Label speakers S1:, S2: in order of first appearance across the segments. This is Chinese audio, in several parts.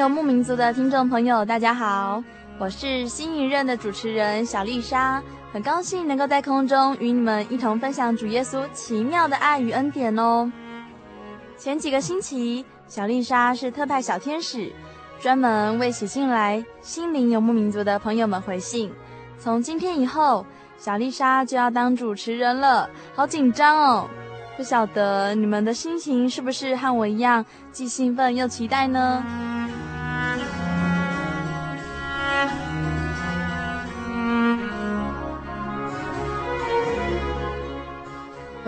S1: 游牧民族的听众朋友，大家好，我是新一任的主持人小丽莎，很高兴能够在空中与你们一同分享主耶稣奇妙的爱与恩典哦。前几个星期，小丽莎是特派小天使，专门为写信来心灵游牧民族的朋友们回信。从今天以后，小丽莎就要当主持人了，好紧张哦。不晓得你们的心情是不是和我一样，既兴奋又期待呢？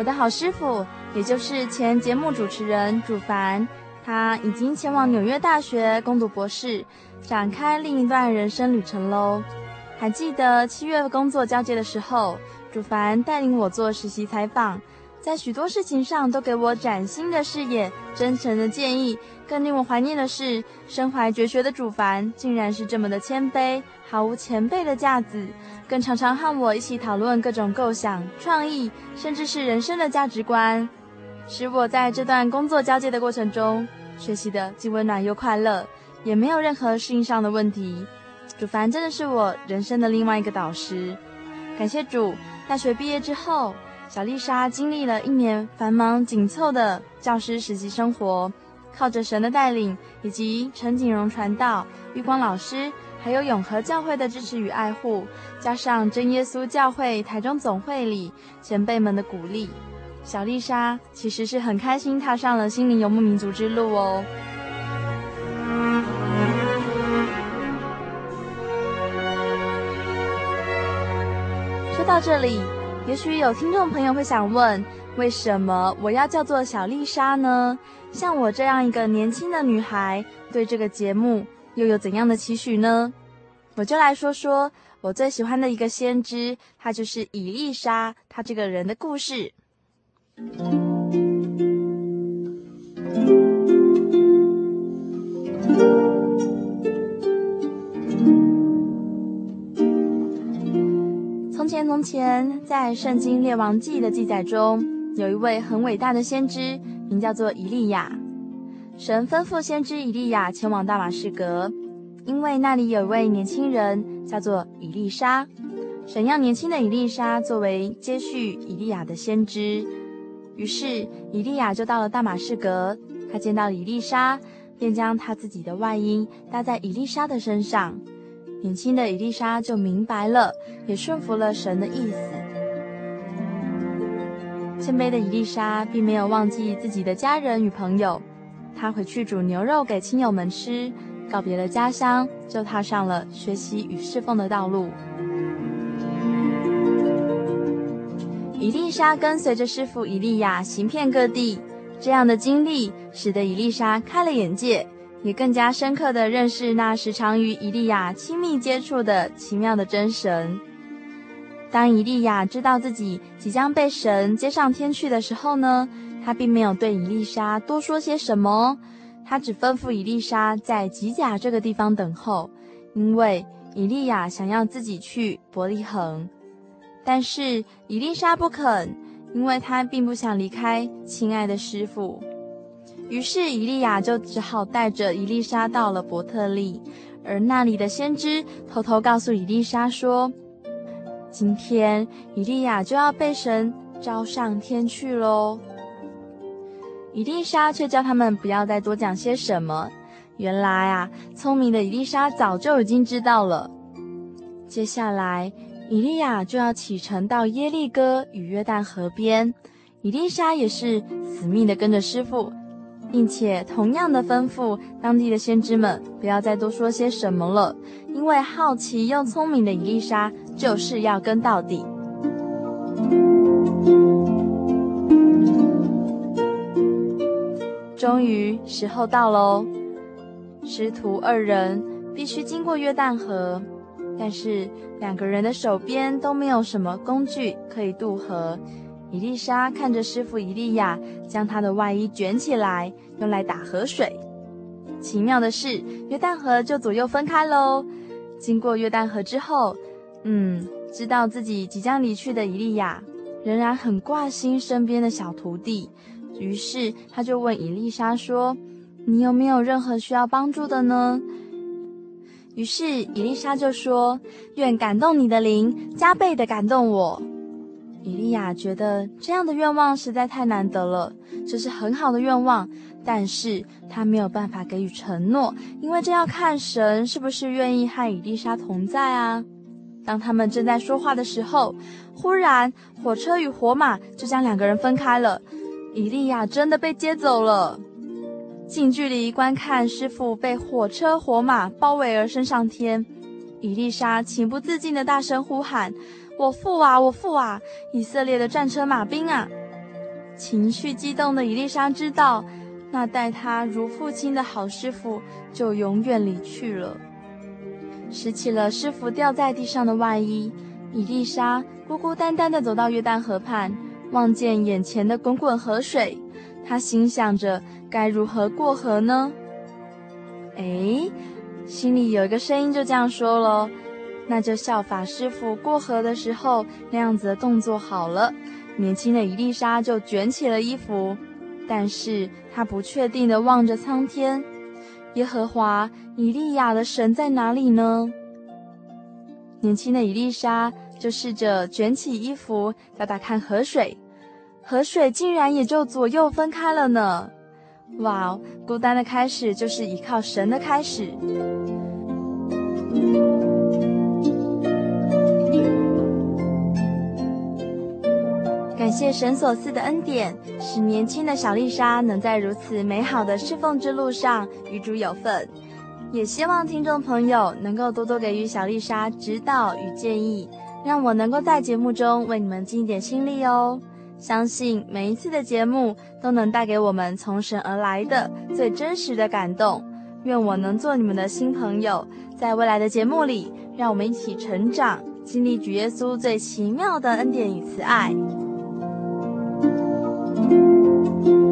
S1: 我的好师傅，也就是前节目主持人主凡，他已经前往纽约大学攻读博士，展开另一段人生旅程喽。还记得七月工作交接的时候，主凡带领我做实习采访。在许多事情上都给我崭新的视野、真诚的建议。更令我怀念的是，身怀绝学的主凡竟然是这么的谦卑，毫无前辈的架子，更常常和我一起讨论各种构想、创意，甚至是人生的价值观，使我在这段工作交接的过程中学习的既温暖又快乐，也没有任何适应上的问题。主凡真的是我人生的另外一个导师，感谢主。大学毕业之后。小丽莎经历了一年繁忙紧凑的教师实习生活，靠着神的带领，以及陈景荣传道、玉光老师，还有永和教会的支持与爱护，加上真耶稣教会台中总会里前辈们的鼓励，小丽莎其实是很开心踏上了心灵游牧民族之路哦。说到这里。也许有听众朋友会想问，为什么我要叫做小丽莎呢？像我这样一个年轻的女孩，对这个节目又有怎样的期许呢？我就来说说我最喜欢的一个先知，她就是以利沙，她这个人的故事。从前，从前，在圣经列王记的记载中，有一位很伟大的先知，名叫做以利亚。神吩咐先知以利亚前往大马士革，因为那里有位年轻人叫做以利沙。神要年轻的以利沙作为接续以利亚的先知，于是以利亚就到了大马士革。他见到以利沙，便将他自己的外衣搭在以利沙的身上。年轻的以利沙就明白了，也顺服了神的意思。谦卑的伊丽莎并没有忘记自己的家人与朋友，他回去煮牛肉给亲友们吃，告别了家乡，就踏上了学习与侍奉的道路。伊丽莎跟随着师傅伊利亚行遍各地，这样的经历使得伊丽莎开了眼界。也更加深刻地认识那时常与伊利亚亲密接触的奇妙的真神。当以利亚知道自己即将被神接上天去的时候呢，他并没有对以丽莎多说些什么，他只吩咐以丽莎在吉甲这个地方等候，因为以利亚想要自己去伯利恒。但是以丽莎不肯，因为他并不想离开亲爱的师傅。于是以利亚就只好带着伊丽莎到了伯特利，而那里的先知偷偷告诉伊丽莎说：“今天以利亚就要被神召上天去喽。”以利沙却叫他们不要再多讲些什么。原来啊，聪明的以利沙早就已经知道了。接下来，以利亚就要启程到耶利哥与约旦河边。以利沙也是死命的跟着师傅。并且同样的吩咐当地的先知们不要再多说些什么了，因为好奇又聪明的以利沙就是要跟到底。终于时候到喽，师徒二人必须经过约旦河，但是两个人的手边都没有什么工具可以渡河。伊丽莎看着师傅伊利亚将他的外衣卷起来，用来打河水。奇妙的是，约旦河就左右分开喽。经过约旦河之后，嗯，知道自己即将离去的伊利亚仍然很挂心身边的小徒弟，于是他就问伊丽莎说：“你有没有任何需要帮助的呢？”于是伊丽莎就说：“愿感动你的灵加倍的感动我。”伊利亚觉得这样的愿望实在太难得了，这是很好的愿望，但是他没有办法给予承诺，因为这要看神是不是愿意和伊丽莎同在啊。当他们正在说话的时候，忽然火车与火马就将两个人分开了，伊利亚真的被接走了。近距离观看师傅被火车火马包围而升上天，伊丽莎情不自禁地大声呼喊。我父啊，我父啊！以色列的战车马兵啊！情绪激动的伊丽莎知道，那待他如父亲的好师傅就永远离去了。拾起了师傅掉在地上的外衣，伊丽莎孤孤单单地走到约旦河畔，望见眼前的滚滚河水，他心想着该如何过河呢？哎，心里有一个声音就这样说了。那就效法师傅过河的时候那样子的动作好了。年轻的伊丽莎就卷起了衣服，但是她不确定地望着苍天。耶和华以利亚的神在哪里呢？年轻的以丽莎就试着卷起衣服，打打看河水，河水竟然也就左右分开了呢。哇，孤单的开始就是依靠神的开始。感谢神所赐的恩典，使年轻的小丽莎能在如此美好的侍奉之路上与主有份。也希望听众朋友能够多多给予小丽莎指导与建议，让我能够在节目中为你们尽一点心力哦。相信每一次的节目都能带给我们从神而来的最真实的感动。愿我能做你们的新朋友，在未来的节目里，让我们一起成长，经历主耶稣最奇妙的恩典与慈爱。
S2: 人生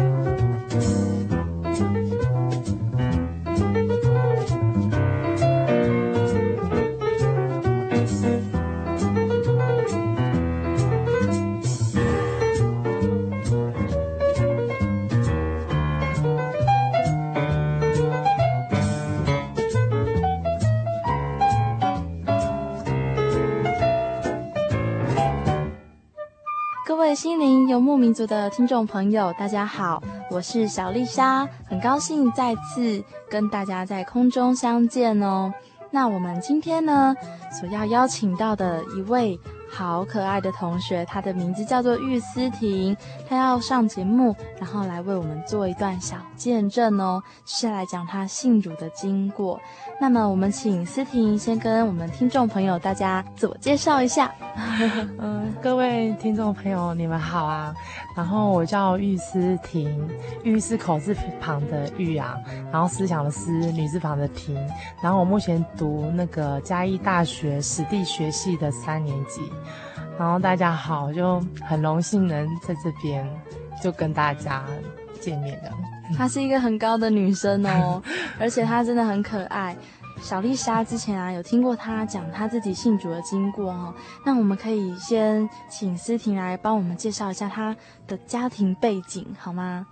S1: 心灵游牧民族的听众朋友，大家好，我是小丽莎，很高兴再次跟大家在空中相见哦。那我们今天呢，所要邀请到的一位。好可爱的同学，他的名字叫做玉思婷，他要上节目，然后来为我们做一段小见证哦，是来讲他信主的经过。那么，我们请思婷先跟我们听众朋友大家自我介绍一下。
S3: 嗯，各位听众朋友，你们好啊。然后我叫玉思婷，玉是口字旁的玉啊，然后思想的思，女字旁的婷。然后我目前读那个嘉义大学史地学系的三年级。然后大家好，就很荣幸能在这边就跟大家见面了。
S1: 她是一个很高的女生哦，而且她真的很可爱。小丽莎之前啊有听过她讲她自己信主的经过哦，那我们可以先请思婷来帮我们介绍一下她的家庭背景好吗？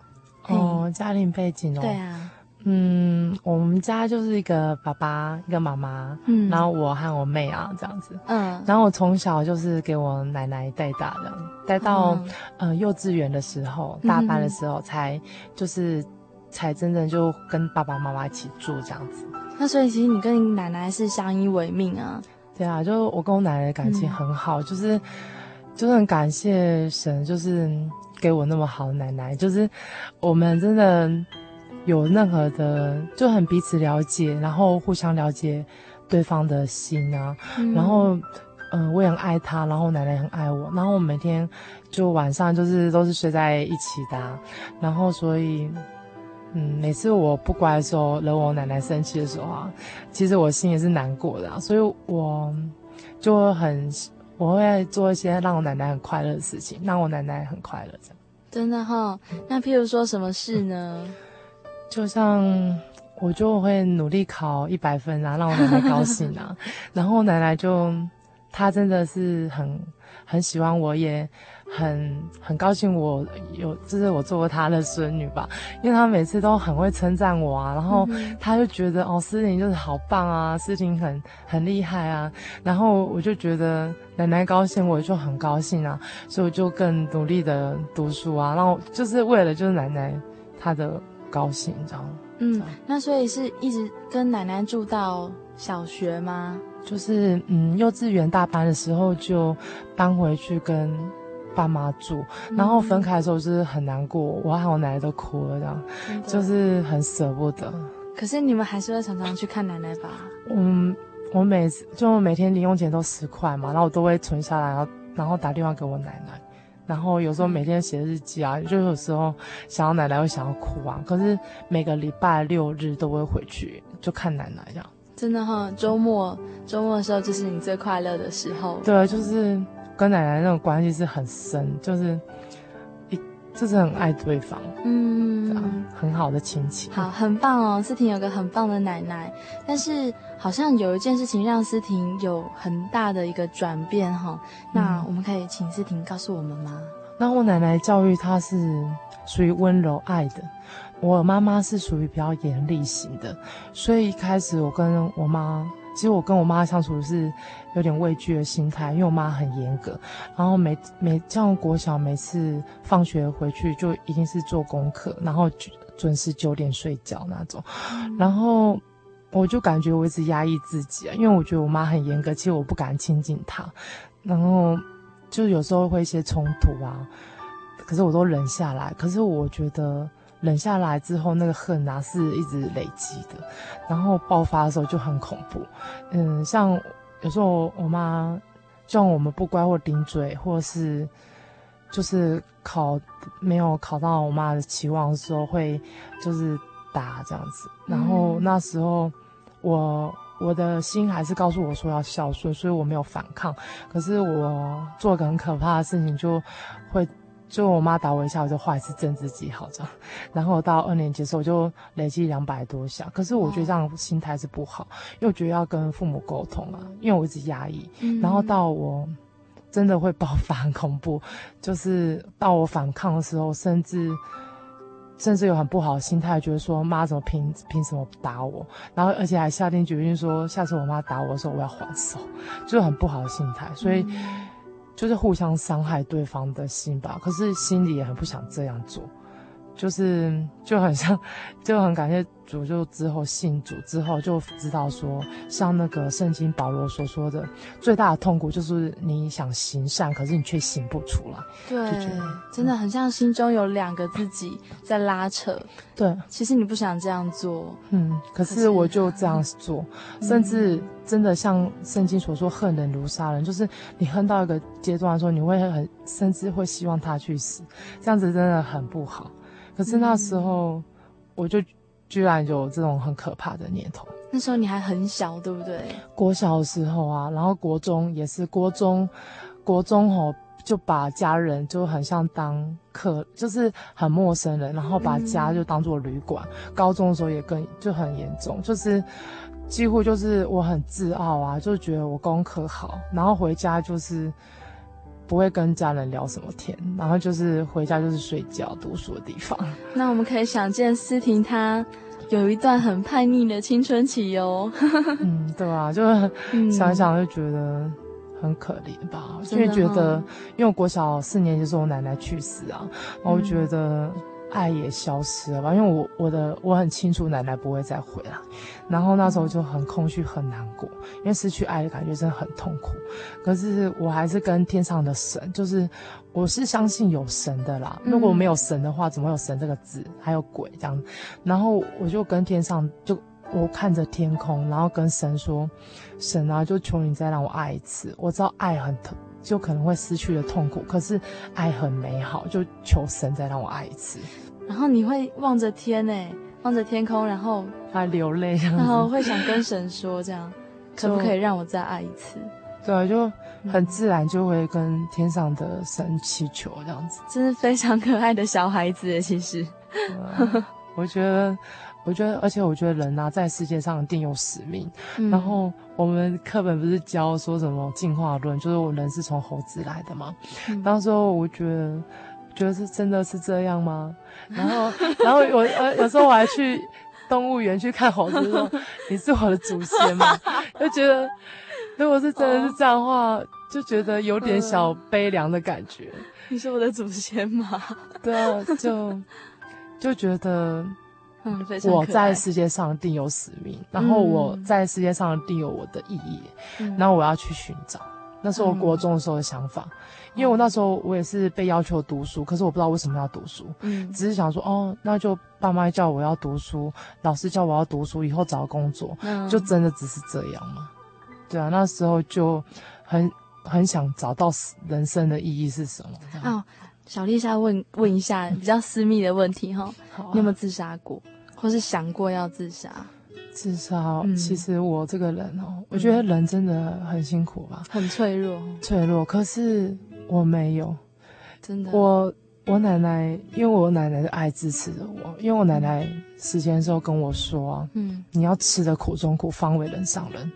S3: 哦，家庭背景哦，
S1: 对啊。
S3: 嗯，我们家就是一个爸爸，一个妈妈，嗯，然后我和我妹啊这样子，嗯，然后我从小就是给我奶奶带大的，带到、嗯、呃幼稚园的时候，大班的时候才就是才真正就跟爸爸妈妈一起住这样子。
S1: 那所以其实你跟你奶奶是相依为命啊？
S3: 对啊，就我跟我奶奶的感情很好，嗯、就是就是很感谢神，就是给我那么好的奶奶，就是我们真的。有任何的就很彼此了解，然后互相了解对方的心啊，嗯、然后，嗯、呃，我也很爱他，然后奶奶也很爱我，然后我每天就晚上就是都是睡在一起的，啊，然后所以，嗯，每次我不乖的时候，惹我奶奶生气的时候啊，其实我心也是难过的，啊，所以我就很我会做一些让我奶奶很快乐的事情，让我奶奶很快乐这样。
S1: 真的哈、哦，那譬如说什么事呢？
S3: 就像我就会努力考一百分啊，让我奶奶高兴啊。然后奶奶就，她真的是很很喜欢我，也很很高兴我有，就是我做过他的孙女吧。因为他每次都很会称赞我啊，然后他就觉得哦，思婷就是好棒啊，思婷很很厉害啊。然后我就觉得奶奶高兴，我就很高兴啊，所以我就更努力的读书啊，然后就是为了就是奶奶她的。高兴，这样。
S1: 嗯，那所以是一直跟奶奶住到小学吗？
S3: 就是，嗯，幼稚园大班的时候就搬回去跟爸妈住，嗯、然后分开的时候就是很难过，我和我奶奶都哭了，这样，就是很舍不得。
S1: 可是你们还是会常常去看奶奶吧？
S3: 嗯，我每次就每天零用钱都十块嘛，然后我都会存下来，然后然后打电话给我奶奶。然后有时候每天写日记啊，就有时候想要奶奶会想要哭啊。可是每个礼拜六日都会回去，就看奶奶这样。
S1: 真的哈，周末周末的时候就是你最快乐的时候。
S3: 对，就是跟奶奶那种关系是很深，就是一就是很爱对方，嗯，很好的亲情。
S1: 好，很棒哦，思婷有个很棒的奶奶，但是。好像有一件事情让思婷有很大的一个转变哈，那我们可以请思婷告诉我们吗？
S3: 那我奶奶教育她是属于温柔爱的，我妈妈是属于比较严厉型的，所以一开始我跟我妈，其实我跟我妈相处是有点畏惧的心态，因为我妈很严格，然后每每像国小每次放学回去就一定是做功课，然后准时九点睡觉那种，然后。我就感觉我一直压抑自己啊，因为我觉得我妈很严格，其实我不敢亲近她，然后就有时候会一些冲突啊，可是我都忍下来。可是我觉得忍下来之后，那个恨啊是一直累积的，然后爆发的时候就很恐怖。嗯，像有时候我妈叫我们不乖或顶嘴，或是就是考没有考到我妈的期望的时候，会就是。打这样子，然后那时候我我的心还是告诉我说要孝顺，所以我没有反抗。可是我做个很可怕的事情，就会就我妈打我一下，我就画一次正自己好这样。然后到二年级的时候，我就累积两百多下。可是我觉得这样心态是不好，因为我觉得要跟父母沟通啊，因为我一直压抑。然后到我真的会爆发很恐怖，就是到我反抗的时候，甚至。甚至有很不好的心态，觉得说妈怎么凭凭什么打我？然后而且还下定决心说，下次我妈打我的时候，我要还手，就是很不好的心态。所以就是互相伤害对方的心吧。可是心里也很不想这样做。就是就很像，就很感谢主。就之后信主之后，就知道说，像那个圣经保罗所说的，最大的痛苦就是你想行善，可是你却行不出来。
S1: 对，真的很像心中有两个自己在拉扯。
S3: 对，
S1: 其实你不想这样做，
S3: 嗯，可是我就这样做，甚至真的像圣经所说，恨人如杀人，就是你恨到一个阶段的时候，你会很甚至会希望他去死，这样子真的很不好。可是那时候，我就居然有这种很可怕的念头。
S1: 那时候你还很小，对不对？
S3: 国小的时候啊，然后国中也是国中，国中吼就把家人就很像当客，就是很陌生人，然后把家就当做旅馆。嗯。高中的时候也更就很严重，就是几乎就是我很自傲啊，就觉得我功课好，然后回家就是。不会跟家人聊什么天，然后就是回家就是睡觉、读书的地方。
S1: 那我们可以想见思婷她有一段很叛逆的青春期哟。嗯，
S3: 对啊，就是想想就觉得很可怜吧，嗯、因为觉得，因为我国小四年级时候我奶奶去世啊，然后我觉得。嗯爱也消失了吧，因为我我的我很清楚奶奶不会再回来，然后那时候就很空虚很难过，因为失去爱的感觉真的很痛苦。可是我还是跟天上的神，就是我是相信有神的啦。如果没有神的话，怎么会有神这个字？还有鬼这样？然后我就跟天上就我看着天空，然后跟神说：“神啊，就求你再让我爱一次。我知道爱很疼。”就可能会失去的痛苦，可是爱很美好，就求神再让我爱一次。
S1: 然后你会望着天诶，望着天空，然后
S3: 还流泪，
S1: 然后会想跟神说这样，可不可以让我再爱一次？
S3: 对，就很自然就会跟天上的神祈求这样子。
S1: 真是非常可爱的小孩子，其实。
S3: 我觉得。我觉得，而且我觉得人呐、啊，在世界上一定有使命。嗯、然后我们课本不是教说什么进化论，就是我人是从猴子来的嘛。嗯、当时候我觉得，觉得是真的是这样吗？然后，然后我呃有时候我还去动物园去看猴子，说 你是我的祖先吗？就觉得如果是真的是这样的话，哦、就觉得有点小悲凉的感觉。
S1: 你是我的祖先吗？
S3: 对啊，就就觉得。嗯，我在世界上定有使命，然后我在世界上定有我的意义，嗯、然后我要去寻找。那是我国中的时候的想法，嗯、因为我那时候我也是被要求读书，可是我不知道为什么要读书，嗯，只是想说哦，那就爸妈叫我要读书，老师叫我要读书，以后找工作，嗯、就真的只是这样吗？对啊，那时候就很很想找到人生的意义是什么。
S1: 哦小丽莎问问一下比较私密的问题哈，你有没有自杀过，或是想过要自杀？
S3: 自杀，其实我这个人哦，我觉得人真的很辛苦吧，
S1: 很脆弱，
S3: 脆弱。可是我没有，
S1: 真的。
S3: 我我奶奶，因为我奶奶的爱支持着我，因为我奶奶死前的时候跟我说啊，嗯，你要吃的苦中苦，方为人上人。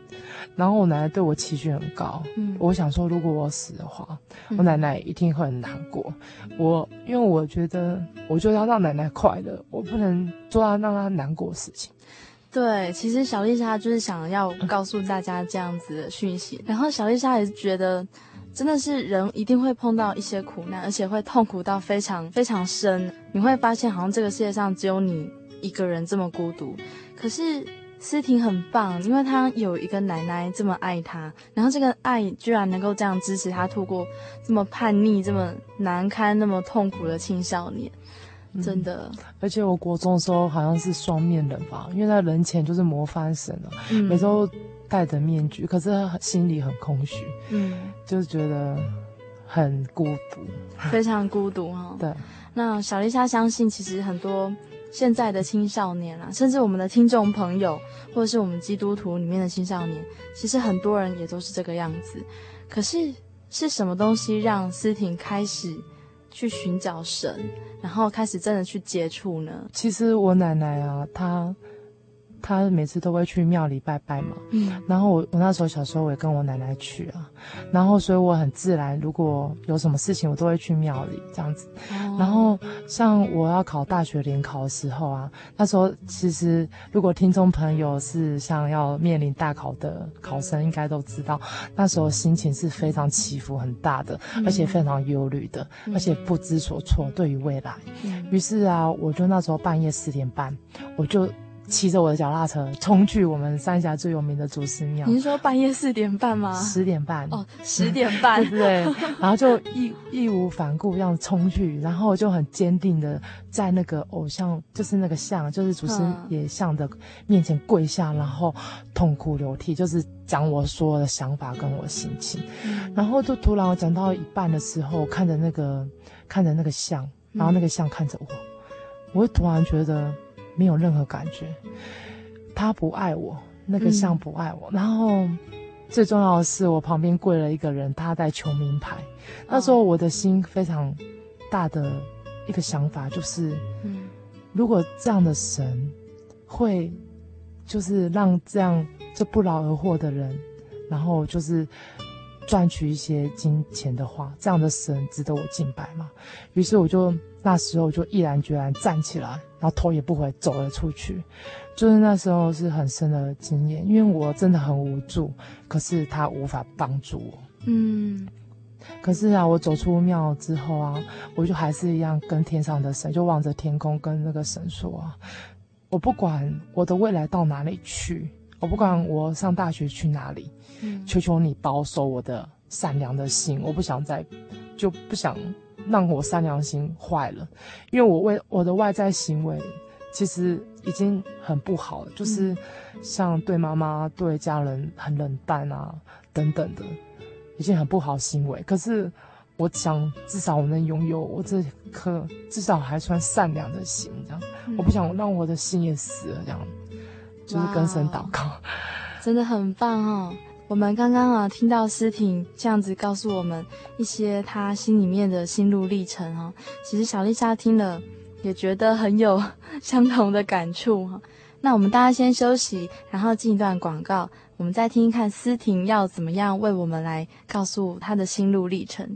S3: 然后我奶奶对我期许很高，嗯，我想说，如果我死的话，嗯、我奶奶一定会很难过。我因为我觉得，我就要让奶奶快乐，我不能做到让她难过的事情。
S1: 对，其实小丽莎就是想要告诉大家这样子的讯息。嗯、然后小丽莎也是觉得，真的是人一定会碰到一些苦难，而且会痛苦到非常非常深。你会发现，好像这个世界上只有你一个人这么孤独。可是。思婷很棒，因为她有一个奶奶这么爱她，然后这个爱居然能够这样支持她度过这么叛逆、这么难堪、那么痛苦的青少年，真的。嗯、
S3: 而且我国中的时候好像是双面人吧，因为在人前就是模范生了，嗯、每周戴着面具，可是心里很空虚，嗯，就是觉得很孤独，
S1: 非常孤独哈。
S3: 对，
S1: 那小丽莎相信，其实很多。现在的青少年啊，甚至我们的听众朋友，或者是我们基督徒里面的青少年，其实很多人也都是这个样子。可是是什么东西让思婷开始去寻找神，然后开始真的去接触呢？
S3: 其实我奶奶啊，她他每次都会去庙里拜拜嘛。嗯。然后我我那时候小时候我也跟我奶奶去啊，然后所以我很自然，如果有什么事情我都会去庙里这样子。哦。然后像我要考大学联考的时候啊，那时候其实如果听众朋友是像要面临大考的考生，应该都知道，那时候心情是非常起伏很大的，嗯、而且非常忧虑的，嗯、而且不知所措对于未来。嗯。于是啊，我就那时候半夜四点半，我就。骑着我的脚踏车冲去我们三峡最有名的祖师庙。
S1: 您说半夜四点半吗？
S3: 十点半。
S1: 哦，十点半，
S3: 对？然后就义 义无反顾这样冲去，然后就很坚定的在那个偶像，就是那个像，就是祖师爷像的面前跪下，然后痛哭流涕，就是讲我所有的想法跟我心情。嗯、然后就突然我讲到一半的时候，看着那个看着那个像，然后那个像看着我，嗯、我会突然觉得。没有任何感觉，他不爱我，那个像不爱我。嗯、然后最重要的是，我旁边跪了一个人，他在求名牌。哦、那时候我的心非常大的一个想法就是，嗯、如果这样的神会，就是让这样这不劳而获的人，然后就是赚取一些金钱的话，这样的神值得我敬拜吗？于是我就。那时候就毅然决然站起来，然后头也不回走了出去。就是那时候是很深的经验，因为我真的很无助，可是他无法帮助我。嗯，可是啊，我走出庙之后啊，我就还是一样跟天上的神，就望着天空跟那个神说啊，我不管我的未来到哪里去，我不管我上大学去哪里，嗯，求求你保守我的善良的心，我不想再，就不想。让我善良心坏了，因为我为我的外在行为其实已经很不好了，就是像对妈妈、对家人很冷淡啊等等的，已经很不好行为。可是我想，至少我能拥有我这颗至少还算善良的心，这样。嗯、我不想让我的心也死了，这样。就是跟神祷告，
S1: 真的很棒哦。我们刚刚啊，听到思婷这样子告诉我们一些她心里面的心路历程哈，其实小丽莎听了也觉得很有 相同的感触哈。那我们大家先休息，然后进一段广告，我们再听一看思婷要怎么样为我们来告诉她的心路历程。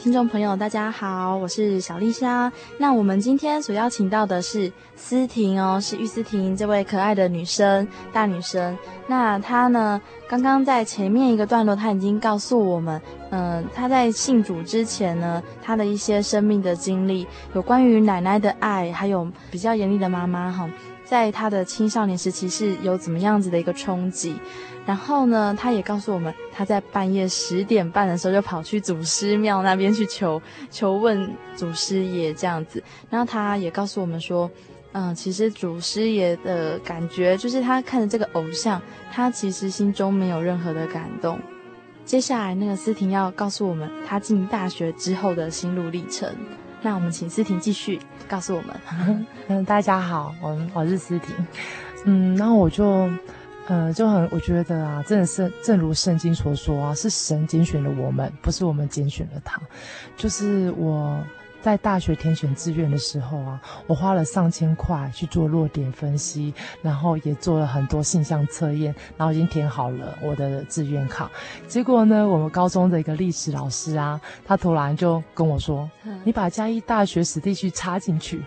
S1: 听众朋友，大家好，我是小丽莎。那我们今天所邀请到的是思婷哦，是玉思婷这位可爱的女生，大女生。那她呢，刚刚在前面一个段落，她已经告诉我们，嗯、她在信主之前呢，她的一些生命的经历，有关于奶奶的爱，还有比较严厉的妈妈哈，在他的青少年时期是有怎么样子的一个冲击。然后呢，他也告诉我们，他在半夜十点半的时候就跑去祖师庙那边去求求问祖师爷这样子。然后他也告诉我们说，嗯，其实祖师爷的感觉就是他看着这个偶像，他其实心中没有任何的感动。接下来那个思婷要告诉我们他进大学之后的心路历程。那我们请思婷继续告诉我们。
S3: 嗯，大家好，我我是思婷。嗯，然后我就。呃，就很，我觉得啊，真的是正如圣经所说啊，是神拣选了我们，不是我们拣选了他。就是我在大学填选志愿的时候啊，我花了上千块去做落点分析，然后也做了很多性向测验，然后已经填好了我的志愿卡。结果呢，我们高中的一个历史老师啊，他突然就跟我说：“你把嘉义大学史地去插进去。”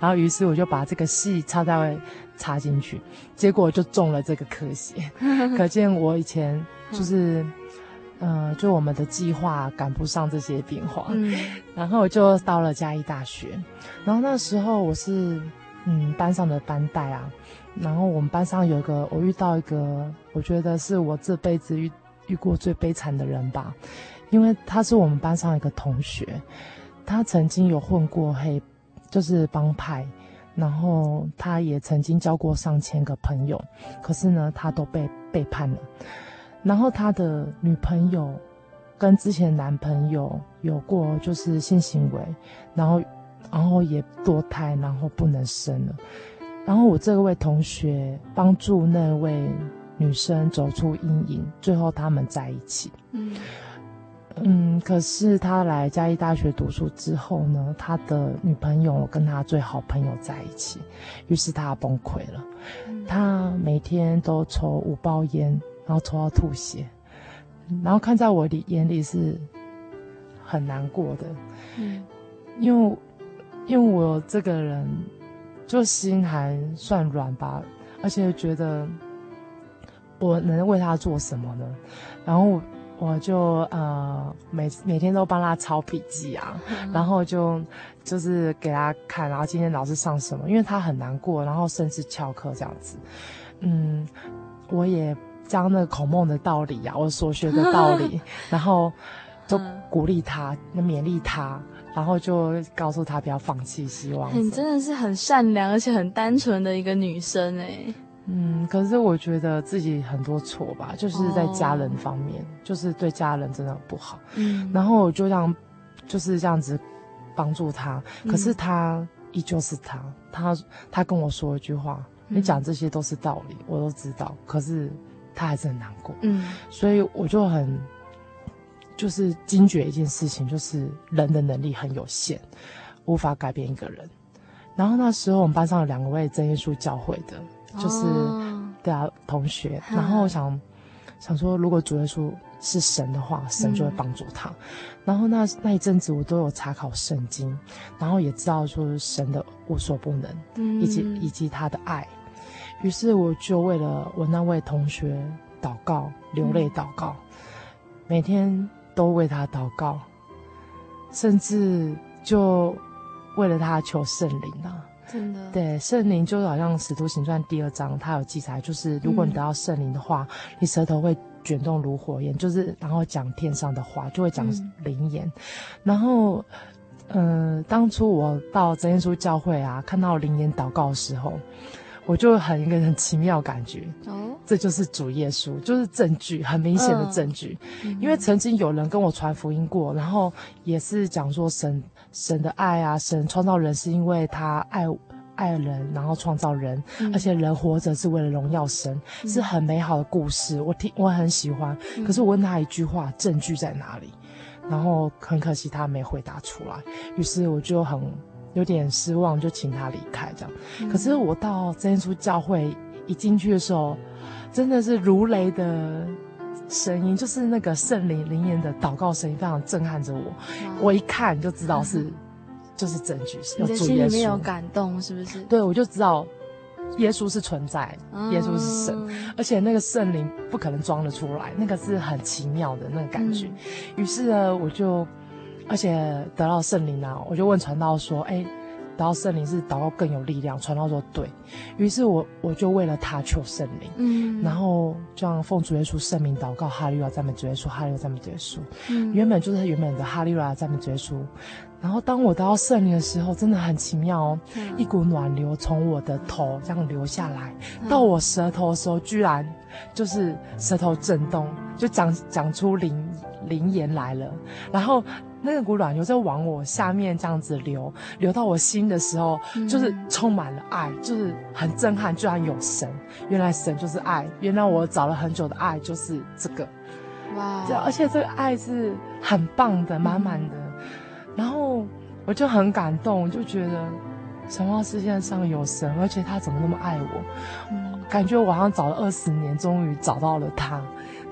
S3: 然后于是我就把这个系插在。插进去，结果就中了这个科系，可见我以前就是，嗯、呃，就我们的计划赶不上这些变化，嗯、然后就到了嘉义大学，然后那时候我是嗯班上的班代啊，然后我们班上有一个我遇到一个，我觉得是我这辈子遇遇过最悲惨的人吧，因为他是我们班上一个同学，他曾经有混过黑，就是帮派。然后他也曾经交过上千个朋友，可是呢，他都被背叛了。然后他的女朋友跟之前男朋友有过就是性行为，然后然后也堕胎，然后不能生了。然后我这位同学帮助那位女生走出阴影，最后他们在一起。嗯。嗯，可是他来嘉义大学读书之后呢，他的女朋友跟他最好朋友在一起，于是他崩溃了。嗯、他每天都抽五包烟，然后抽到吐血，然后看在我的眼里是很难过的。嗯，因为因为我这个人就心还算软吧，而且觉得我能为他做什么呢？然后。我就呃每每天都帮他抄笔记啊，嗯、然后就就是给他看，然后今天老师上什么，因为他很难过，然后甚至翘课这样子。嗯，我也将那个孔孟的道理啊，我所学的道理，然后都鼓励他，嗯、勉励他，然后就告诉他不要放弃希望。
S1: 你真的是很善良而且很单纯的一个女生哎。
S3: 嗯，可是我觉得自己很多错吧，就是在家人方面，oh. 就是对家人真的不好。嗯，然后我就这样就是这样子帮助他，可是他依旧是他，他他跟我说一句话，嗯、你讲这些都是道理，我都知道，可是他还是很难过。嗯，所以我就很就是惊觉一件事情，就是人的能力很有限，无法改变一个人。然后那时候我们班上有两位真耶稣教会的。就是对啊，同学。然后我想想说，如果主耶稣是神的话，神就会帮助他。然后那那一阵子，我都有查考圣经，然后也知道说神的无所不能，以及以及他的爱。于是我就为了我那位同学祷告，流泪祷告，每天都为他祷告，甚至就为了他求圣灵啊。
S1: 真的，
S3: 对圣灵就好像《使徒行传》第二章，它有记载，就是如果你得到圣灵的话，嗯、你舌头会卷动如火焰，就是然后讲天上的话，就会讲灵言。嗯、然后，嗯、呃，当初我到真耶稣教会啊，看到灵言祷告的时候，我就很一个很奇妙感觉哦，这就是主耶稣，就是证据，很明显的证据。嗯、因为曾经有人跟我传福音过，然后也是讲说神。神的爱啊，神创造人是因为他爱爱人，然后创造人，嗯、而且人活着是为了荣耀神，嗯、是很美好的故事。我听我很喜欢，嗯、可是我问他一句话，证据在哪里？然后很可惜他没回答出来，于是我就很有点失望，就请他离开这样。嗯、可是我到真耶稣教会一进去的时候，真的是如雷的。声音，就是那个圣灵灵言的祷告声音，非常震撼着我。我一看就知道是，就是证据，是
S1: 你的心里面有感动，是不是？
S3: 对，我就知道耶稣是存在，耶稣是神，而且那个圣灵不可能装得出来，那个是很奇妙的那个感觉。于是呢，我就，而且得到圣灵啊，我就问传道说：“哎。”得到圣灵是祷告更有力量，传道说对，于是我我就为了他求圣灵，嗯，然后这样奉主耶稣圣名祷告，哈利路亚赞美主耶稣，哈利路亚赞美主耶稣，嗯，原本就是原本的哈利路亚赞美主耶稣，然后当我得到圣灵的时候，真的很奇妙哦，嗯，一股暖流从我的头这样流下来，到我舌头的时候，居然就是舌头震动，就讲讲出灵灵言来了，然后。那个股暖流在往我下面这样子流，流到我心的时候，就是充满了爱，就是很震撼。居然有神，原来神就是爱，原来我找了很久的爱就是这个，哇！而且这个爱是很棒的，满满的。然后我就很感动，就觉得神话世界上有神，而且他怎么那么爱我？感觉我好像找了二十年，终于找到了他，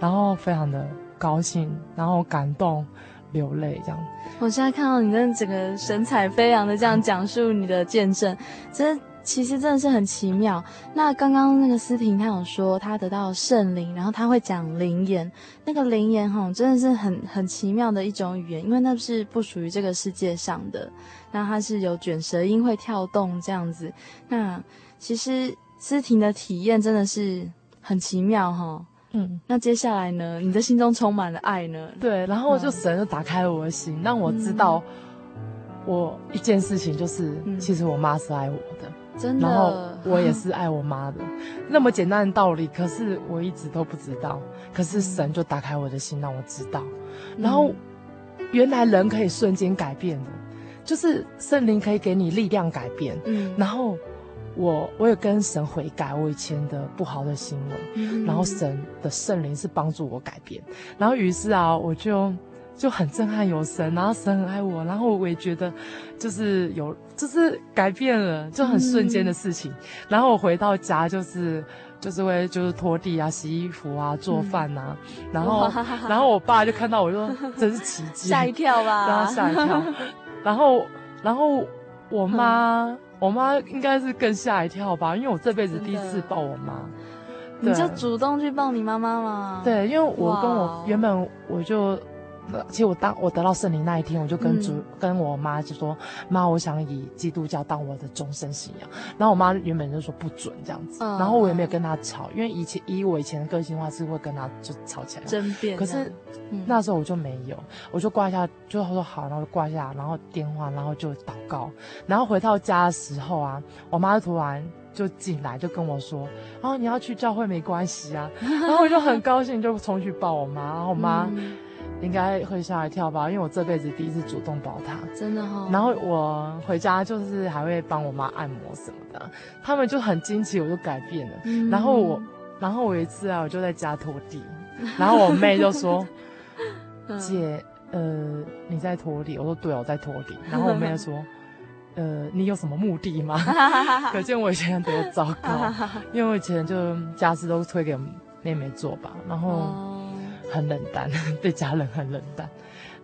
S3: 然后非常的高兴，然后感动。流泪这样，
S1: 我现在看到你那整个神采飞扬的这样讲述你的见证，这其实真的是很奇妙。那刚刚那个思婷她有说她得到圣灵，然后她会讲灵言，那个灵言哈真的是很很奇妙的一种语言，因为那是不属于这个世界上的，那它是有卷舌音会跳动这样子。那其实思婷的体验真的是很奇妙哈。嗯，那接下来呢？你的心中充满了爱呢？
S3: 对，然后就神就打开了我的心，嗯、让我知道我一件事情，就是、嗯、其实我妈是爱我的，
S1: 真的。
S3: 然后我也是爱我妈的，嗯、那么简单的道理，可是我一直都不知道。可是神就打开我的心，让我知道。嗯、然后原来人可以瞬间改变的，就是圣灵可以给你力量改变。嗯，然后。我我有跟神悔改我以前的不好的行为，嗯、然后神的圣灵是帮助我改变，然后于是啊，我就就很震撼有神，然后神很爱我，然后我也觉得就是有就是改变了，就很瞬间的事情。嗯、然后我回到家就是就是会就是拖地啊、洗衣服啊、做饭啊，嗯、然后然后我爸就看到我就说真是奇迹，
S1: 吓一跳吧，
S3: 然后吓一跳，然后然后我妈。嗯我妈应该是更吓一跳吧，因为我这辈子第一次抱我妈，
S1: 你就主动去抱你妈妈吗？
S3: 对，因为我跟我原本我就。其实我当我得到圣灵那一天，我就跟主、嗯、跟我妈就说：“妈，我想以基督教当我的终身信仰。”然后我妈原本就说不准这样子，嗯、然后我也没有跟她吵，因为以前以我以前的个性的话是会跟她就吵起来争辩。可是、嗯、那时候我就没有，我就挂下，就说好，然后就挂下，然后电话，然后就祷告。然后回到家的时候啊，我妈就突然就进来，就跟我说：“然后，你要去教会没关系啊。”然后我就很高兴，就冲去抱我妈。然后我妈。嗯应该会吓一跳吧，因为我这辈子第一次主动抱他，
S1: 真的哈、哦。
S3: 然后我回家就是还会帮我妈按摩什么的，他们就很惊奇，我就改变了。嗯、然后我，然后我有一次啊，我就在家拖地，然后我妹就说：“ 姐，呃，你在拖地？”我说：“对，我在拖地。”然后我妹就说：“呃，你有什么目的吗？” 可见我以前多糟糕，因为我以前就家事都推给妹妹做吧，然后。哦很冷淡，对家人很冷淡，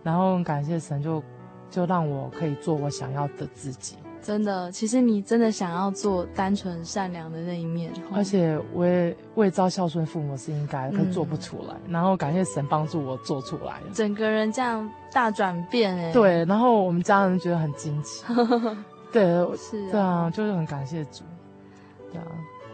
S3: 然后感谢神就，就就让我可以做我想要的自己。
S1: 真的，其实你真的想要做单纯善良的那一面，
S3: 而且我也为照孝顺父母是应该，可做不出来。嗯、然后感谢神帮助我做出来，
S1: 整个人这样大转变哎。
S3: 对，然后我们家人觉得很惊奇。对，是啊，对啊，就是很感谢主。对啊。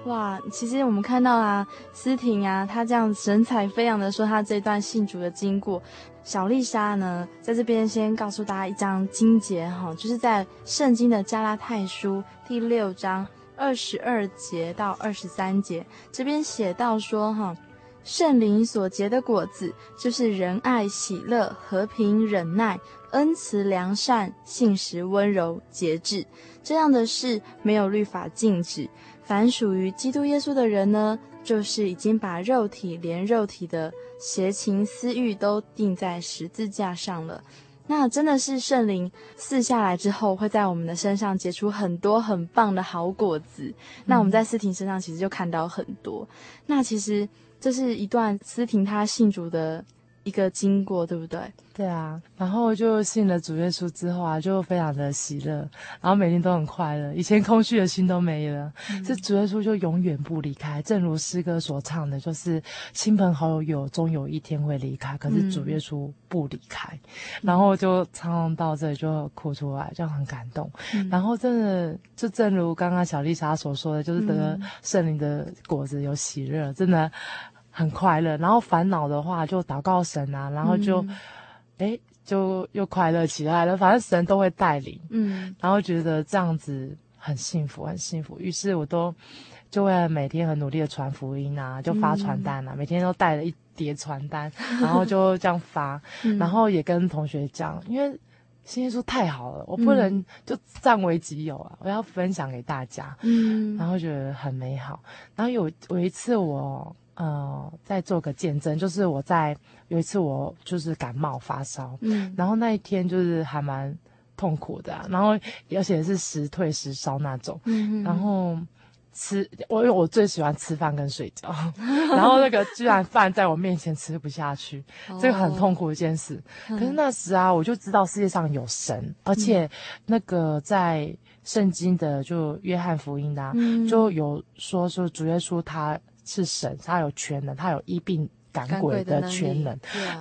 S1: 哇，其实我们看到啊，思婷啊，她这样神采飞扬的说她这段信主的经过。小丽莎呢，在这边先告诉大家一张经节哈，就是在圣经的加拉太书第六章二十二节到二十三节，这边写到说哈，圣灵所结的果子，就是仁爱、喜乐、和平、忍耐、恩慈、良善、信实、温柔、节制，这样的事没有律法禁止。凡属于基督耶稣的人呢，就是已经把肉体连肉体的邪情私欲都钉在十字架上了。那真的是圣灵赐下来之后，会在我们的身上结出很多很棒的好果子。那我们在思婷身上其实就看到很多。那其实这是一段思婷她信主的一个经过，对不对？
S3: 对啊，然后就信了主耶稣之后啊，就非常的喜乐，然后每天都很快乐，以前空虚的心都没了。嗯、这主耶稣就永远不离开，正如诗歌所唱的，就是亲朋好友终有一天会离开，可是主耶稣不离开。嗯、然后就唱到这里就哭出来，就很感动。嗯、然后真的就正如刚刚小丽莎所说的，就是得圣灵的果子有喜乐，真的很快乐。然后烦恼的话就祷告神啊，然后就。嗯哎，就又快乐起来了。反正神都会带领，嗯，然后觉得这样子很幸福，很幸福。于是我都就会每天很努力的传福音啊，就发传单啊，嗯、每天都带了一叠传单，然后就这样发，嗯、然后也跟同学讲，因为新耶稣太好了，我不能就占为己有啊，我要分享给大家，嗯，然后觉得很美好。然后有有一次我。呃，再做个见证，就是我在有一次我就是感冒发烧，嗯，然后那一天就是还蛮痛苦的，啊，然后而且是时退时烧那种，嗯，然后吃我因为我最喜欢吃饭跟睡觉，然后那个居然饭在我面前吃不下去，这个很痛苦的一件事。可是那时啊，我就知道世界上有神，而且那个在圣经的就约翰福音啊，就有说说主耶稣他。是神，他有全能，他有医病赶鬼的全能。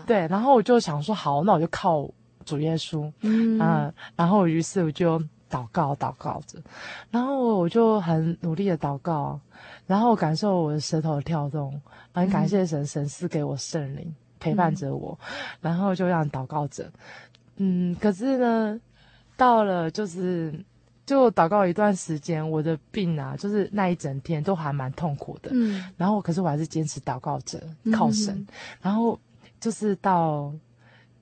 S3: 对，然后我就想说，好，那我就靠主耶稣。嗯，嗯，然后于是我就祷告，祷告着，然后我就很努力的祷告，然后感受我的舌头的跳动，很感谢神，神赐给我圣灵陪伴着我，嗯、然后就让祷告着。嗯，可是呢，到了就是。就祷告一段时间，我的病啊，就是那一整天都还蛮痛苦的。嗯，然后可是我还是坚持祷告着，靠神。嗯、然后就是到，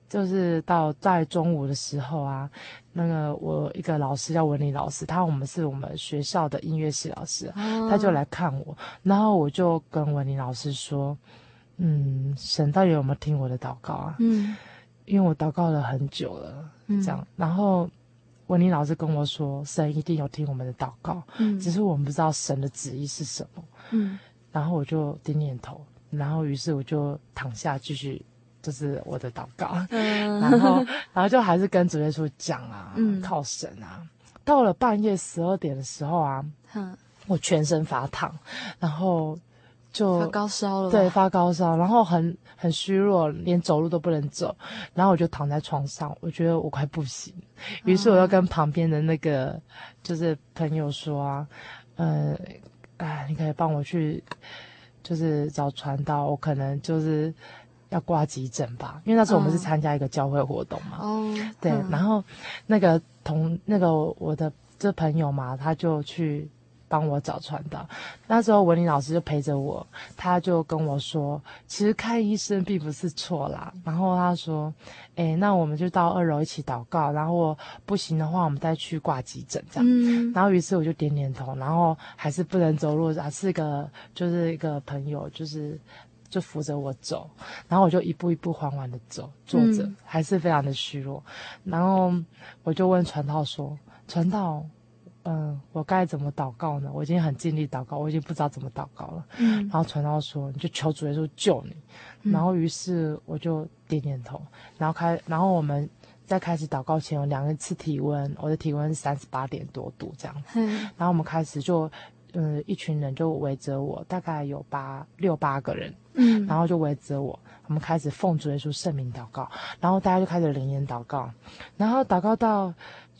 S3: 就是到在中午的时候啊，那个我一个老师叫文林老师，他我们是我们学校的音乐系老师，哦、他就来看我，然后我就跟文林老师说，嗯，神到底有没有听我的祷告啊？嗯，因为我祷告了很久了，嗯、这样，然后。文林老师跟我说：“神一定有听我们的祷告，嗯，只是我们不知道神的旨意是什么，嗯。然后我就点点头，然后于是我就躺下继续，就是我的祷告，嗯，然后然后就还是跟主耶稣讲啊，嗯，靠神啊。到了半夜十二点的时候啊，嗯，我全身发烫，然后。”就
S1: 发高烧了，
S3: 对，发高烧，然后很很虚弱，连走路都不能走，然后我就躺在床上，我觉得我快不行，于是我又跟旁边的那个就是朋友说啊，呃，哎，你可以帮我去，就是找传道，我可能就是要挂急诊吧，因为那时候我们是参加一个教会活动嘛，哦，对，然后那个同那个我的这朋友嘛，他就去。帮我找传道，那时候文林老师就陪着我，他就跟我说，其实看医生并不是错啦。然后他说，诶，那我们就到二楼一起祷告，然后不行的话，我们再去挂急诊这样。嗯。然后于是我就点点头，然后还是不能走路，还是一个就是一个朋友，就是就扶着我走，然后我就一步一步缓缓的走，坐着，嗯、还是非常的虚弱。然后我就问传道说，传道。嗯，我该怎么祷告呢？我已经很尽力祷告，我已经不知道怎么祷告了。嗯，然后传道说，你就求主耶稣救你。嗯、然后于是我就点点头，然后开，然后我们在开始祷告前有量一次体温，我的体温是三十八点多度这样子。嗯，然后我们开始就，嗯，一群人就围着我，大概有八六八个人。嗯，然后就围着我，我们开始奉主耶稣圣名祷告，然后大家就开始灵言祷告，然后祷告到。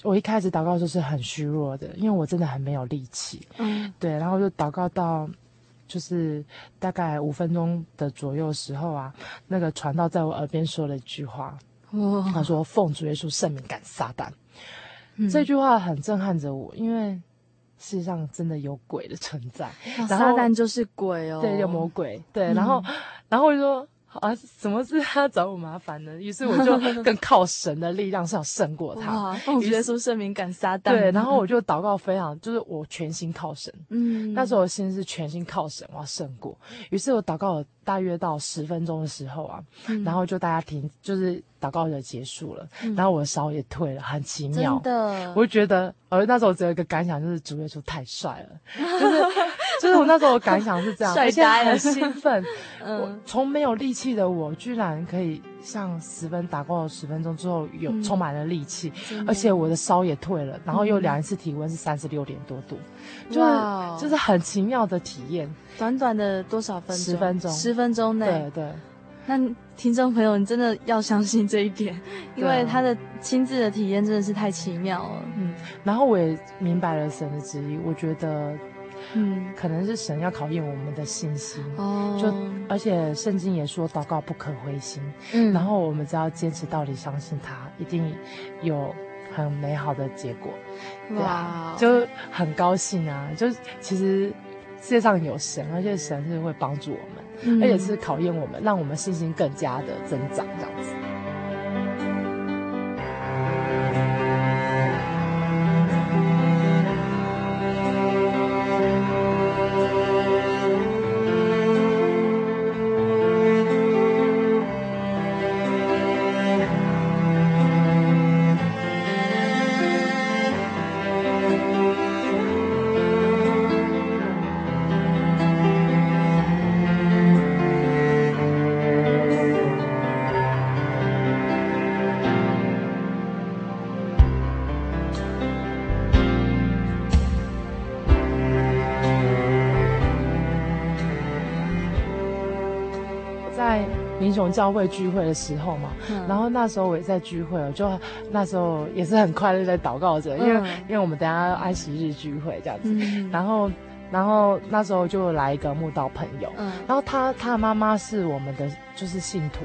S3: 我一开始祷告就是很虚弱的，因为我真的很没有力气。嗯，对，然后就祷告到，就是大概五分钟的左右时候啊，那个传道在我耳边说了一句话，哦，他说：“奉主耶稣圣名赶撒旦。嗯”这句话很震撼着我，因为世界上真的有鬼的存在，撒旦
S1: 就是鬼哦，
S3: 对，有魔鬼，对，然后，嗯、然后我就说。啊，什么是 他找我麻烦呢？于是我就 更靠神的力量，是要胜过他。
S1: 耶稣圣名赶撒旦。
S3: 对，然后我 就祷告非常，就是我全心靠神。
S1: 嗯，
S3: 那时候我心是全心靠神，我要胜过。于是我祷告了大约到十分钟的时候啊，
S1: 嗯、
S3: 然后就大家停，就是祷告就结束了，嗯、然后我的烧也退了，很奇妙。
S1: 真的，
S3: 我就觉得，而那时候只有一个感想，就是主耶稣太帅了，就是 就是我那时候的感想是这样，而且很兴奋。嗯、我从没有力气的我，居然可以像十分打过了十分钟之后有充满了力气，
S1: 嗯、
S3: 而且我的烧也退了，然后又量一次体温是三十六点多度，嗯、就是就是很奇妙的体验。
S1: 短短的多少分钟？
S3: 十分钟，
S1: 十分钟内。
S3: 对对。
S1: 那听众朋友，你真的要相信这一点，因为他的亲自的体验真的是太奇妙了。
S3: 嗯，然后我也明白了神的旨意，我觉得。嗯，可能是神要考验我们的信心。哦，就而且圣经也说祷告不可灰心，嗯，然后我们只要坚持到底，相信他一定有很美好的结果，哇，就很高兴啊！就其实世界上有神，而且神是会帮助我们，嗯，而且是考验我们，让我们信心更加的增长，这样子。教会聚会的时候嘛，嗯、然后那时候我也在聚会，我就那时候也是很快乐在祷告着，因为、嗯、因为我们等下要安息日聚会这样子，嗯、然后然后那时候就来一个慕道朋友，嗯、然后他他的妈妈是我们的就是信徒，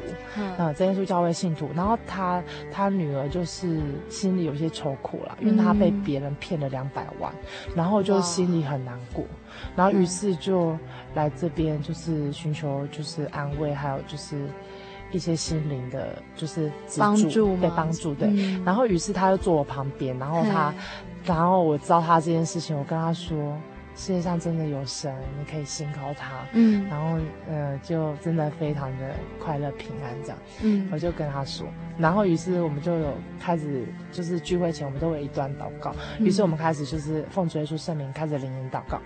S3: 嗯，真耶稣教会信徒，然后他他女儿就是心里有些愁苦了，因为他被别人骗了两百万，嗯、然后就心里很难过，然后于是就。来这边就是寻求就是安慰，还有就是一些心灵的，就是
S1: 帮助，
S3: 被帮助，对。嗯、然后于是他就坐我旁边，然后他，然后我知道他这件事情，我跟他说。世界上真的有神，你可以信靠他。嗯，然后呃，就真的非常的快乐平安这样。嗯，我就跟他说，然后于是我们就有开始，就是聚会前我们都会有一段祷告。于是我们开始就是奉主耶稣圣名开始灵言祷告。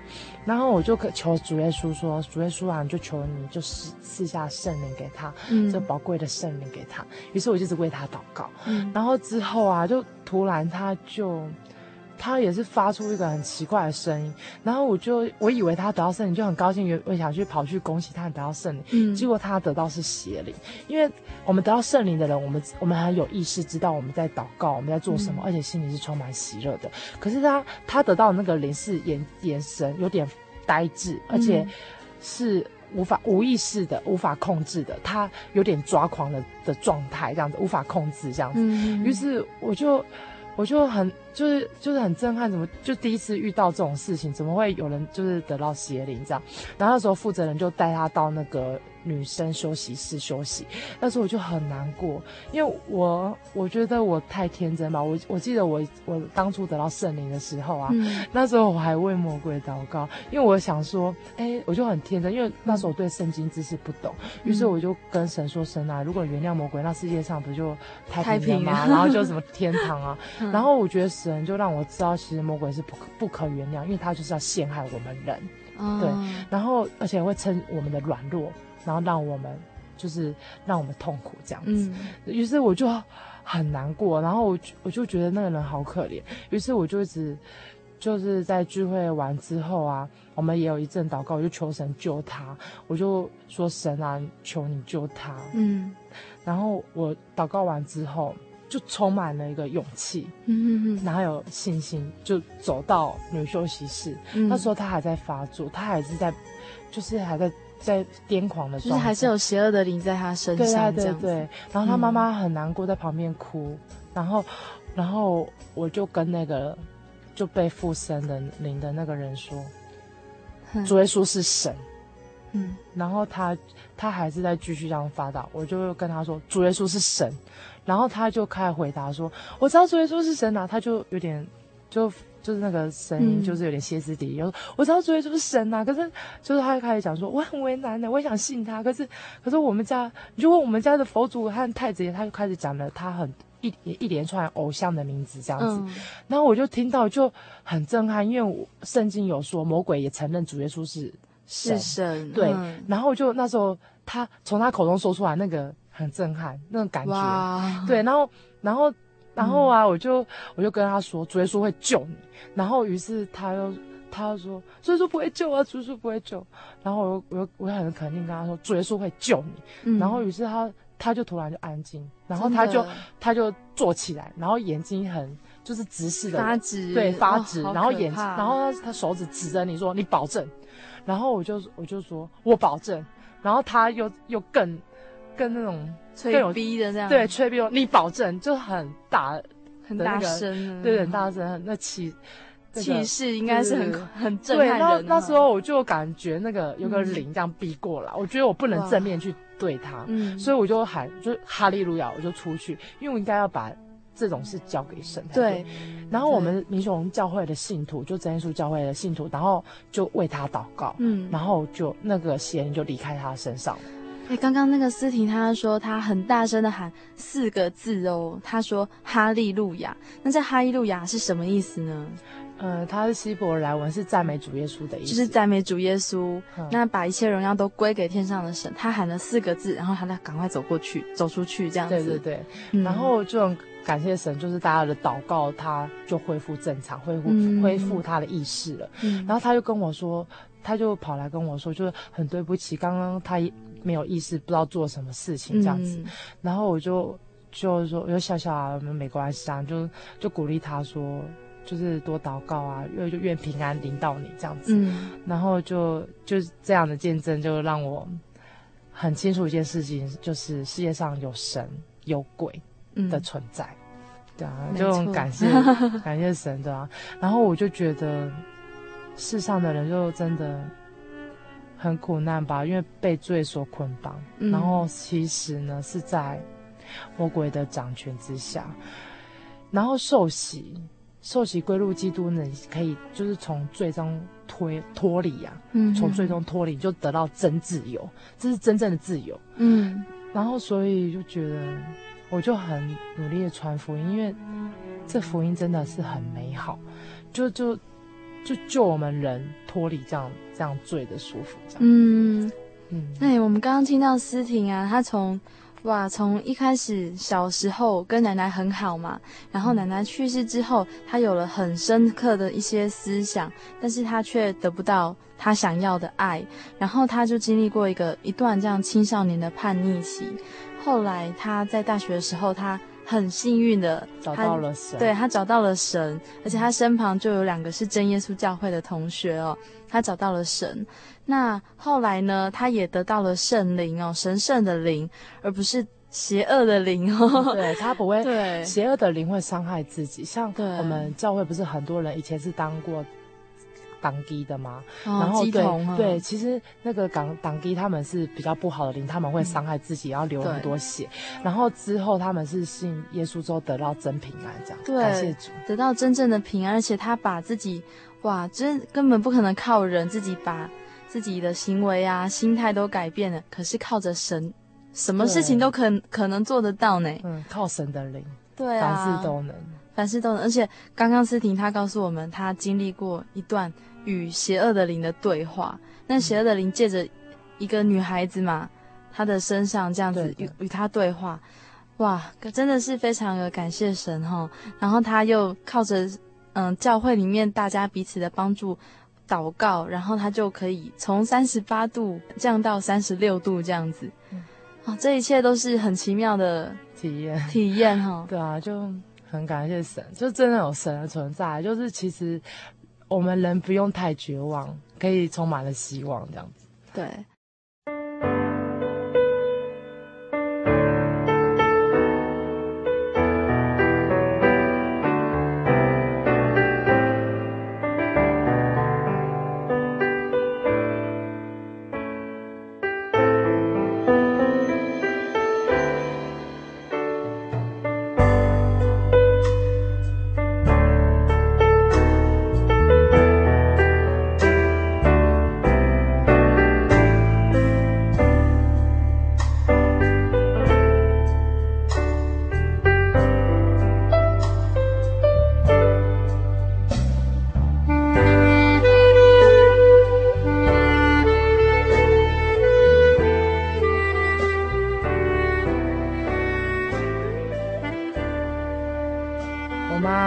S3: 然后我就求主耶稣说：“主耶稣啊，你就求你就赐赐下圣灵给他，嗯，这宝贵的圣灵给他。”于是我就一直为他祷告。嗯，然后之后啊，就突然他就。他也是发出一个很奇怪的声音，然后我就我以为他得到圣灵，就很高兴，我想去跑去恭喜他得到圣灵。嗯，结果他得到是邪灵，因为我们得到圣灵的人，我们我们很有意识知道我们在祷告，我们在做什么，嗯、而且心里是充满喜乐的。可是他他得到的那个灵是眼眼神有点呆滞，而且是无法无意识的、无法控制的，他有点抓狂的的状态，这样子无法控制这样子。嗯，于是我就。我就很就是就是很震撼，怎么就第一次遇到这种事情？怎么会有人就是得到邪灵这样？然后那时候负责人就带他到那个。女生休息室休息，那时候我就很难过，因为我我觉得我太天真吧。我我记得我我当初得到圣灵的时候啊，嗯、那时候我还为魔鬼祷告，因为我想说，哎、欸，我就很天真，因为那时候我对圣经知识不懂，于、嗯、是我就跟神说：“神啊，如果原谅魔鬼，那世界上不就太平了吗？然后就什么天堂啊？嗯、然后我觉得神就让我知道，其实魔鬼是不可不可原谅，因为他就是要陷害我们人，嗯、对，然后而且会趁我们的软弱。”然后让我们就是让我们痛苦这样子，嗯、于是我就很难过，然后我我就觉得那个人好可怜，于是我就一直就是在聚会完之后啊，我们也有一阵祷告，我就求神救他，我就说神啊，求你救他，嗯，然后我祷告完之后就充满了一个勇气，嗯嗯嗯，然后有信心，就走到女休息室，嗯、那时候他还在发作，他还是在，就是还在。在癫狂的状态，
S1: 就是还是有邪恶的灵在他身上，
S3: 对对对对。然后他妈妈很难过，在旁边哭。嗯、然后，然后我就跟那个就被附身的灵的那个人说：“主耶稣是神。”嗯，然后他他还是在继续这样发导，我就跟他说主耶稣是神，然后他就开始回答说我知道主耶稣是神啊，他就有点就就是那个声音就是有点歇斯底里，我知道主耶稣是神啊，可是就是他就开始讲说我很为难的，我也想信他，可是可是我们家你就问我们家的佛祖和太子爷，他就开始讲了他很。一一连串偶像的名字这样子，嗯、然后我就听到就很震撼，因为我圣经有说魔鬼也承认主耶稣是神，是神对，嗯、然后就那时候他从他口中说出来那个很震撼那种感觉，对，然后然后然后啊，我就我就跟他说主耶稣会救你，然后于是他又他又说主耶稣不会救啊，主耶稣不会救，然后我又我又我又很肯定跟他说主耶稣会救你，嗯、然后于是他。他就突然就安静，然后他就他就坐起来，然后眼睛很就是直视的
S1: 发直，
S3: 对发直，哦、然后眼睛，然后他他手指指着你说你保证，然后我就我就说我保证，然后他又又更更那种
S1: 吹逼的那样，
S3: 对吹逼你保证就很大
S1: 很大声，
S3: 对很大声那气。
S1: 气势应该是很很震撼人。
S3: 对，那那时候我就感觉那个有个灵这样逼过来，嗯、我觉得我不能正面去对他，嗯，所以我就喊，就哈利路亚，我就出去，因为我应该要把这种事交给神。对。然后我们民雄教会的信徒，就真耶稣教会的信徒，然后就为他祷告，嗯，然后就那个邪灵就离开他身上了。
S1: 哎，刚刚那个思婷她说她很大声的喊四个字哦，她说哈利路亚。那这哈利路亚是什么意思呢？
S3: 呃，他是希伯来文，是赞美主耶稣的意思，
S1: 就是赞美主耶稣。嗯、那把一切荣耀都归给天上的神。他喊了四个字，然后他再赶快走过去，走出去，这样子。
S3: 对对对。嗯、然后就很感谢神，就是大家的祷告，他就恢复正常，恢复、嗯、恢复他的意识了。嗯、然后他就跟我说，他就跑来跟我说，就是很对不起，刚刚他没有意识，不知道做什么事情这样子。嗯、然后我就就说，我就笑笑啊，没关系啊，就就鼓励他说。就是多祷告啊，愿就愿平安临到你这样子，嗯、然后就就这样的见证，就让我很清楚一件事情，就是世界上有神有鬼的存在，嗯、对啊，就很感谢 感谢神的啊。然后我就觉得世上的人就真的很苦难吧，因为被罪所捆绑，嗯、然后其实呢是在魔鬼的掌权之下，然后受洗。受洗归入基督呢，可以就是从罪中脱脱离呀，嗯，从罪中脱离就得到真自由，这是真正的自由，嗯。然后所以就觉得，我就很努力的传福音，因为这福音真的是很美好，就就就救我们人脱离这样这样罪的束缚，这样。嗯
S1: 嗯。哎，我们刚刚听到思婷啊，她从。哇，从一开始小时候跟奶奶很好嘛，然后奶奶去世之后，她有了很深刻的一些思想，但是她却得不到她想要的爱，然后她就经历过一个一段这样青少年的叛逆期，后来她在大学的时候，她很幸运的
S3: 找到了神，
S1: 对，他找到了神，而且他身旁就有两个是真耶稣教会的同学哦，他找到了神。那后来呢？他也得到了圣灵哦，神圣的灵，而不是邪恶的灵哦。
S3: 对，他不会，对，邪恶的灵会伤害自己。像我们教会不是很多人以前是当过当机的嘛？哦、然后对、啊、对，其实那个港党机他们是比较不好的灵，他们会伤害自己，然后流很多血。然后之后他们是信耶稣之后得到真平安，这样。对，感谢主，
S1: 得到真正的平安，而且他把自己，哇，真根本不可能靠人自己把。自己的行为啊，心态都改变了，可是靠着神，什么事情都可可能做得到呢？
S3: 嗯，靠神的灵，
S1: 对啊，
S3: 凡事都能，
S1: 凡事都能。而且刚刚思婷她告诉我们，她经历过一段与邪恶的灵的对话。那邪恶的灵借着一个女孩子嘛，她的身上这样子与与她对话，哇，真的是非常的感谢神哈。然后她又靠着嗯教会里面大家彼此的帮助。祷告，然后他就可以从三十八度降到三十六度这样子，嗯、啊，这一切都是很奇妙的体验，体验哈。
S3: 对啊，就很感谢神，就真的有神的存在，就是其实我们人不用太绝望，可以充满了希望这样子。
S1: 对。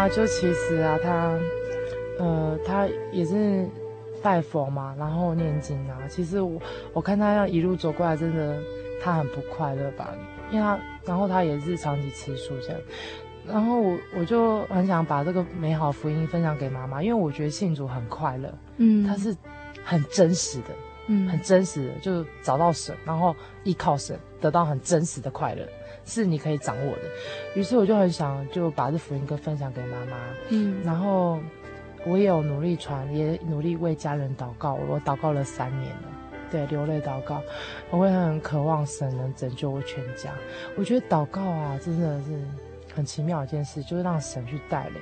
S3: 就其实啊，他，呃，他也是拜佛嘛，然后念经啊。其实我我看他要一路走过来，真的他很不快乐吧？因为他，然后他也是长期吃素这样。然后我我就很想把这个美好福音分享给妈妈，因为我觉得信主很快乐，嗯，他是很真实的，嗯，很真实的，就找到神，然后依靠神，得到很真实的快乐，是你可以掌握的。于是我就很想就把这福音歌分享给妈妈，嗯，然后我也有努力传，也努力为家人祷告，我祷告了三年了，对，流泪祷告，我会很渴望神能拯救我全家。我觉得祷告啊，真的是。很奇妙一件事，就是让神去带领。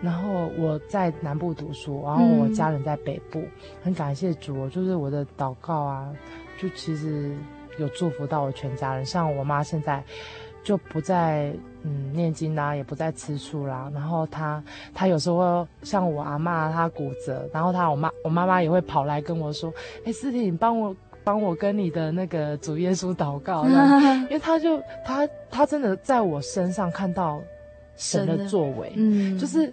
S3: 然后我在南部读书，然后我家人在北部，嗯、很感谢主，就是我的祷告啊，就其实有祝福到我全家人。像我妈现在就不再嗯念经啦，也不再吃素啦。然后他他有时候像我阿嬷她骨折，然后他我妈我妈妈也会跑来跟我说：“哎，思婷，你帮我。”帮我跟你的那个主耶稣祷告，因为他就他他真的在我身上看到神的作为，嗯，就是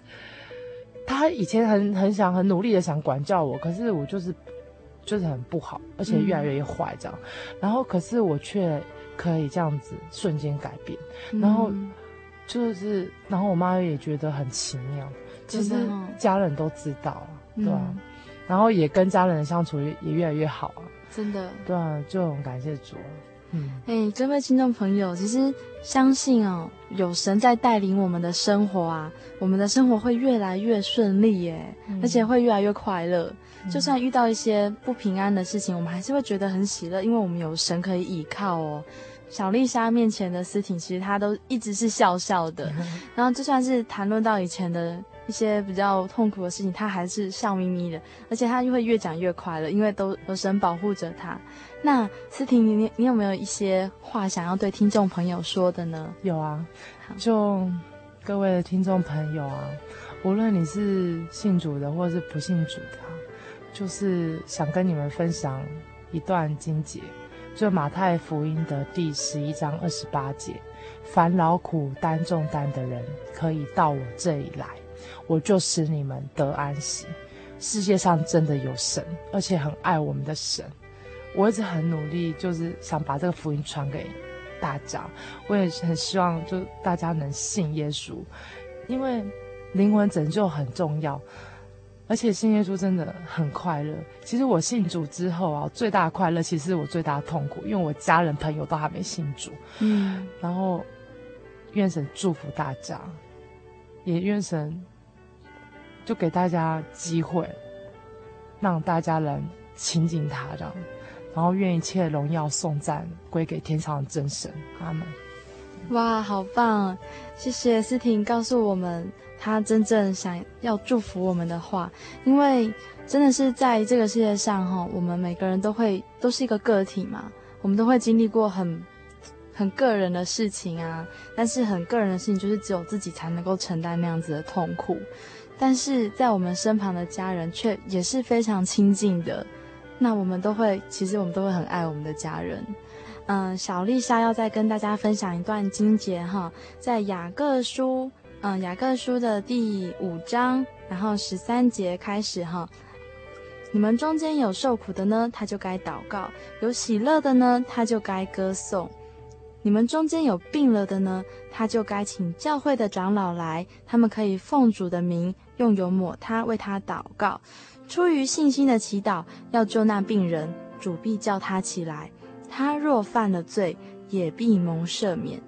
S3: 他以前很很想很努力的想管教我，可是我就是就是很不好，而且越来越坏这样，嗯、然后可是我却可以这样子瞬间改变，然后就是然后我妈也觉得很奇妙，其实家人都知道，对吧、啊？嗯、然后也跟家人的相处也越来越好啊。
S1: 真的，
S3: 对啊，就很感谢主。嗯，
S1: 哎，各位听众朋友，其实相信哦，有神在带领我们的生活啊，我们的生活会越来越顺利耶，嗯、而且会越来越快乐。嗯、就算遇到一些不平安的事情，我们还是会觉得很喜乐，因为我们有神可以依靠哦。小丽莎面前的思婷，其实她都一直是笑笑的，嗯、然后就算是谈论到以前的。一些比较痛苦的事情，她还是笑眯眯的，而且她就会越讲越快乐，因为都有神保护着她。那思婷，你你有没有一些话想要对听众朋友说的呢？
S3: 有啊，就各位的听众朋友啊，无论你是信主的或者是不信主的，就是想跟你们分享一段经节，就马太福音的第十一章二十八节：烦劳苦担重担的人，可以到我这里来。我就使你们得安息。世界上真的有神，而且很爱我们的神。我一直很努力，就是想把这个福音传给大家。我也很希望，就大家能信耶稣，因为灵魂拯救很重要，而且信耶稣真的很快乐。其实我信主之后啊，最大的快乐其实是我最大的痛苦，因为我家人朋友都还没信主。嗯，然后愿神祝福大家，也愿神。就给大家机会，让大家能亲近他，这样，然后愿一切荣耀颂赞归给天上的真神。阿门。
S1: 哇，好棒！谢谢思婷告诉我们他真正想要祝福我们的话，因为真的是在这个世界上哈，我们每个人都会都是一个个体嘛，我们都会经历过很很个人的事情啊，但是很个人的事情就是只有自己才能够承担那样子的痛苦。但是在我们身旁的家人却也是非常亲近的，那我们都会，其实我们都会很爱我们的家人。嗯，小丽莎要再跟大家分享一段经节哈，在雅各书，嗯，雅各书的第五章，然后十三节开始哈，你们中间有受苦的呢，他就该祷告；有喜乐的呢，他就该歌颂。你们中间有病了的呢，他就该请教会的长老来，他们可以奉主的名用油抹他，为他祷告。出于信心的祈祷，要救那病人，主必叫他起来。他若犯了罪，也必蒙赦免。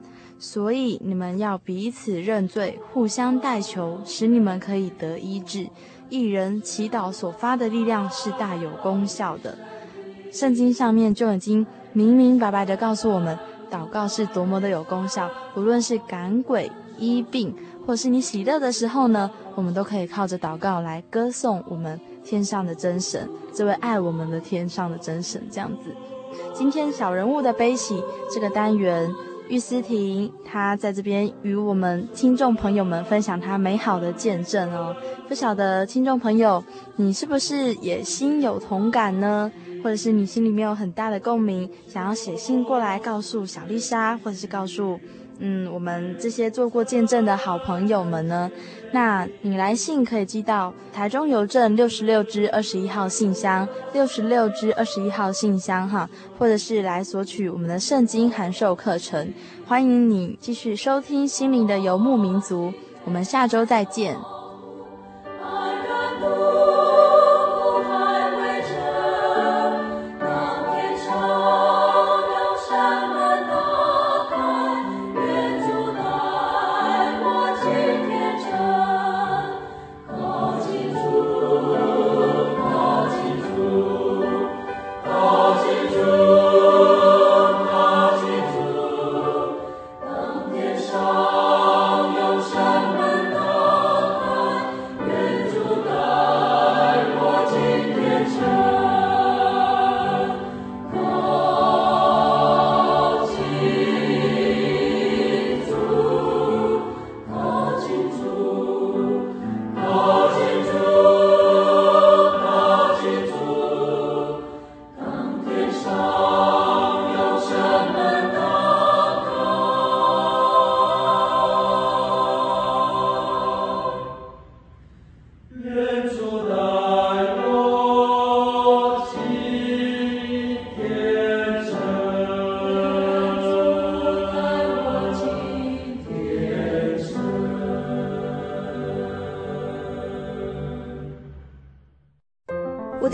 S1: 所以你们要彼此认罪，互相代求，使你们可以得医治。一人祈祷所发的力量是大有功效的。圣经上面就已经明明白白地告诉我们。祷告是多么的有功效，无论是赶鬼、医病，或是你喜乐的时候呢，我们都可以靠着祷告来歌颂我们天上的真神，这位爱我们的天上的真神。这样子，今天小人物的悲喜这个单元，玉思婷她在这边与我们听众朋友们分享她美好的见证哦。不晓得听众朋友，你是不是也心有同感呢？或者是你心里面有很大的共鸣，想要写信过来告诉小丽莎，或者是告诉嗯，我们这些做过见证的好朋友们呢，那你来信可以寄到台中邮政六十六支二十一号信箱，六十六支二十一号信箱哈，或者是来索取我们的圣经函授课程。欢迎你继续收听《心灵的游牧民族》，我们下周再见。